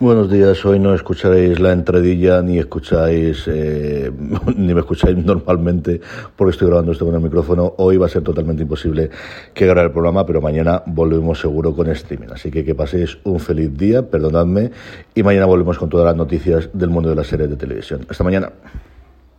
Buenos días, hoy no escucharéis la entradilla ni escucháis eh, ni me escucháis normalmente porque estoy grabando esto con el micrófono. Hoy va a ser totalmente imposible que grabe el programa, pero mañana volvemos seguro con streaming. Así que que paséis un feliz día, perdonadme, y mañana volvemos con todas las noticias del mundo de las series de televisión. Hasta mañana.